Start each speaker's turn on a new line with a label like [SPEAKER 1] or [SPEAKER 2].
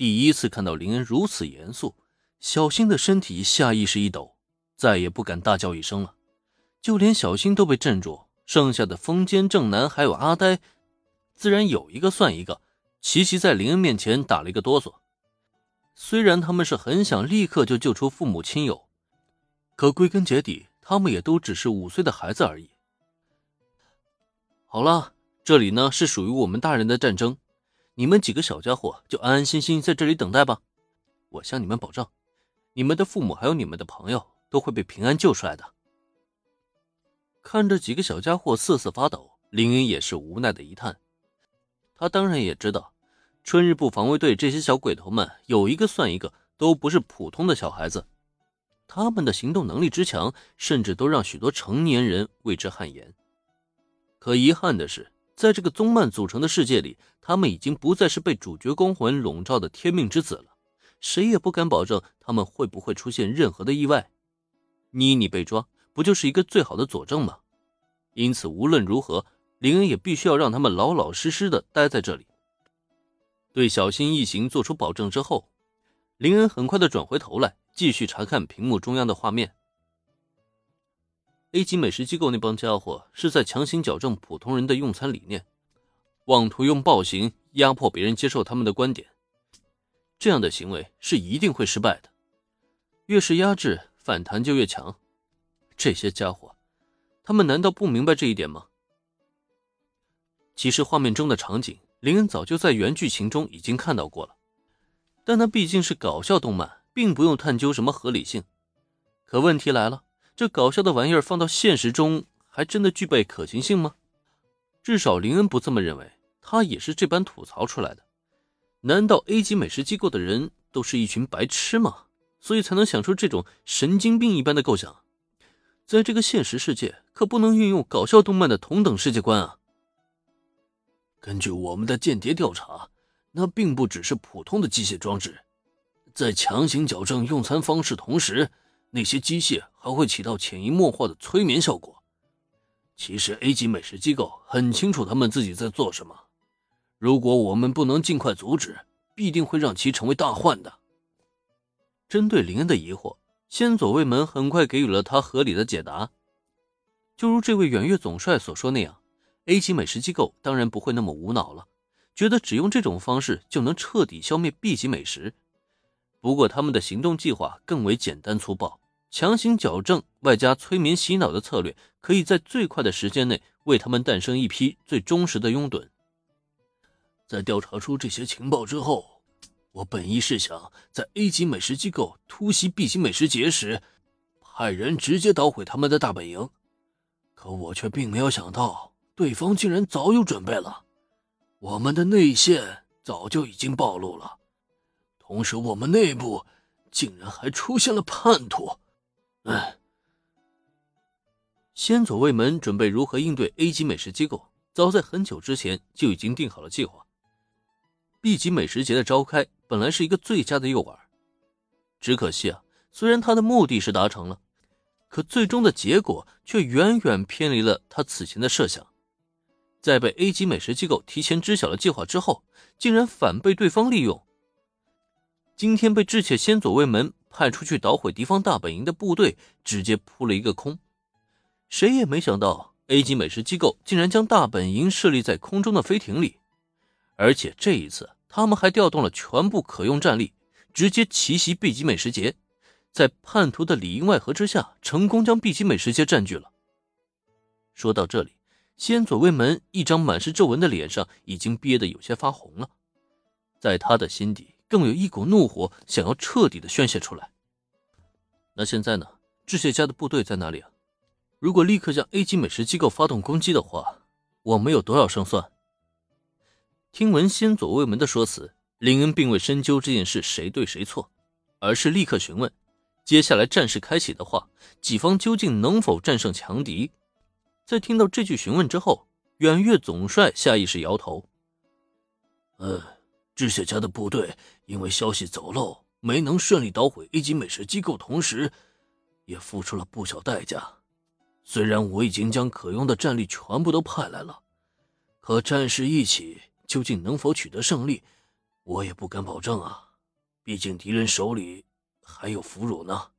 [SPEAKER 1] 第一次看到林恩如此严肃，小新的身体下意识一抖，再也不敢大叫一声了。就连小新都被镇住，剩下的风间正男还有阿呆，自然有一个算一个，齐齐在林恩面前打了一个哆嗦。虽然他们是很想立刻就救出父母亲友，可归根结底，他们也都只是五岁的孩子而已。好了，这里呢是属于我们大人的战争。你们几个小家伙就安安心心在这里等待吧，我向你们保证，你们的父母还有你们的朋友都会被平安救出来的。看着几个小家伙瑟瑟发抖，林恩也是无奈的一叹。他当然也知道，春日部防卫队这些小鬼头们有一个算一个，都不是普通的小孩子，他们的行动能力之强，甚至都让许多成年人为之汗颜。可遗憾的是。在这个宗漫组成的世界里，他们已经不再是被主角光环笼罩的天命之子了。谁也不敢保证他们会不会出现任何的意外。妮妮被抓，不就是一个最好的佐证吗？因此，无论如何，林恩也必须要让他们老老实实的待在这里。对小新一行做出保证之后，林恩很快的转回头来，继续查看屏幕中央的画面。A 级美食机构那帮家伙是在强行矫正普通人的用餐理念，妄图用暴行压迫别人接受他们的观点。这样的行为是一定会失败的，越是压制，反弹就越强。这些家伙，他们难道不明白这一点吗？其实画面中的场景，林恩早就在原剧情中已经看到过了，但那毕竟是搞笑动漫，并不用探究什么合理性。可问题来了。这搞笑的玩意儿放到现实中，还真的具备可行性吗？至少林恩不这么认为，他也是这般吐槽出来的。难道 A 级美食机构的人都是一群白痴吗？所以才能想出这种神经病一般的构想？在这个现实世界，可不能运用搞笑动漫的同等世界观啊！
[SPEAKER 2] 根据我们的间谍调查，那并不只是普通的机械装置，在强行矫正用餐方式同时。那些机械还会起到潜移默化的催眠效果。其实 A 级美食机构很清楚他们自己在做什么。如果我们不能尽快阻止，必定会让其成为大患的。
[SPEAKER 1] 针对林恩的疑惑，先佐卫门很快给予了他合理的解答。就如这位远月总帅所说那样，A 级美食机构当然不会那么无脑了，觉得只用这种方式就能彻底消灭 B 级美食。不过，他们的行动计划更为简单粗暴，强行矫正外加催眠洗脑的策略，可以在最快的时间内为他们诞生一批最忠实的拥趸。
[SPEAKER 2] 在调查出这些情报之后，我本意是想在 A 级美食机构突袭 B 级美食节时，派人直接捣毁他们的大本营，可我却并没有想到，对方竟然早有准备了，我们的内线早就已经暴露了。同时，我们内部竟然还出现了叛徒。
[SPEAKER 1] 先佐卫门准备如何应对 A 级美食机构，早在很久之前就已经定好了计划。B 级美食节的召开本来是一个最佳的诱饵，只可惜啊，虽然他的目的是达成了，可最终的结果却远远偏离了他此前的设想。在被 A 级美食机构提前知晓了计划之后，竟然反被对方利用。今天被智切先佐卫门派出去捣毁敌方大本营的部队，直接扑了一个空。谁也没想到，A 级美食机构竟然将大本营设立在空中的飞艇里，而且这一次他们还调动了全部可用战力，直接奇袭 B 级美食节，在叛徒的里应外合之下，成功将 B 级美食节占据了。说到这里，先佐卫门一张满是皱纹的脸上已经憋得有些发红了，在他的心底。更有一股怒火想要彻底的宣泄出来。那现在呢？智蟹家的部队在哪里啊？如果立刻向 A 级美食机构发动攻击的话，我们有多少胜算？听闻先左卫门的说辞，林恩并未深究这件事谁对谁错，而是立刻询问：接下来战事开启的话，己方究竟能否战胜强敌？在听到这句询问之后，远月总帅下意识摇头：“
[SPEAKER 2] 嗯。”智雪家的部队因为消息走漏，没能顺利捣毁 A 级美食机构，同时也付出了不小代价。虽然我已经将可用的战力全部都派来了，可战事一起，究竟能否取得胜利，我也不敢保证啊。毕竟敌人手里还有俘虏呢。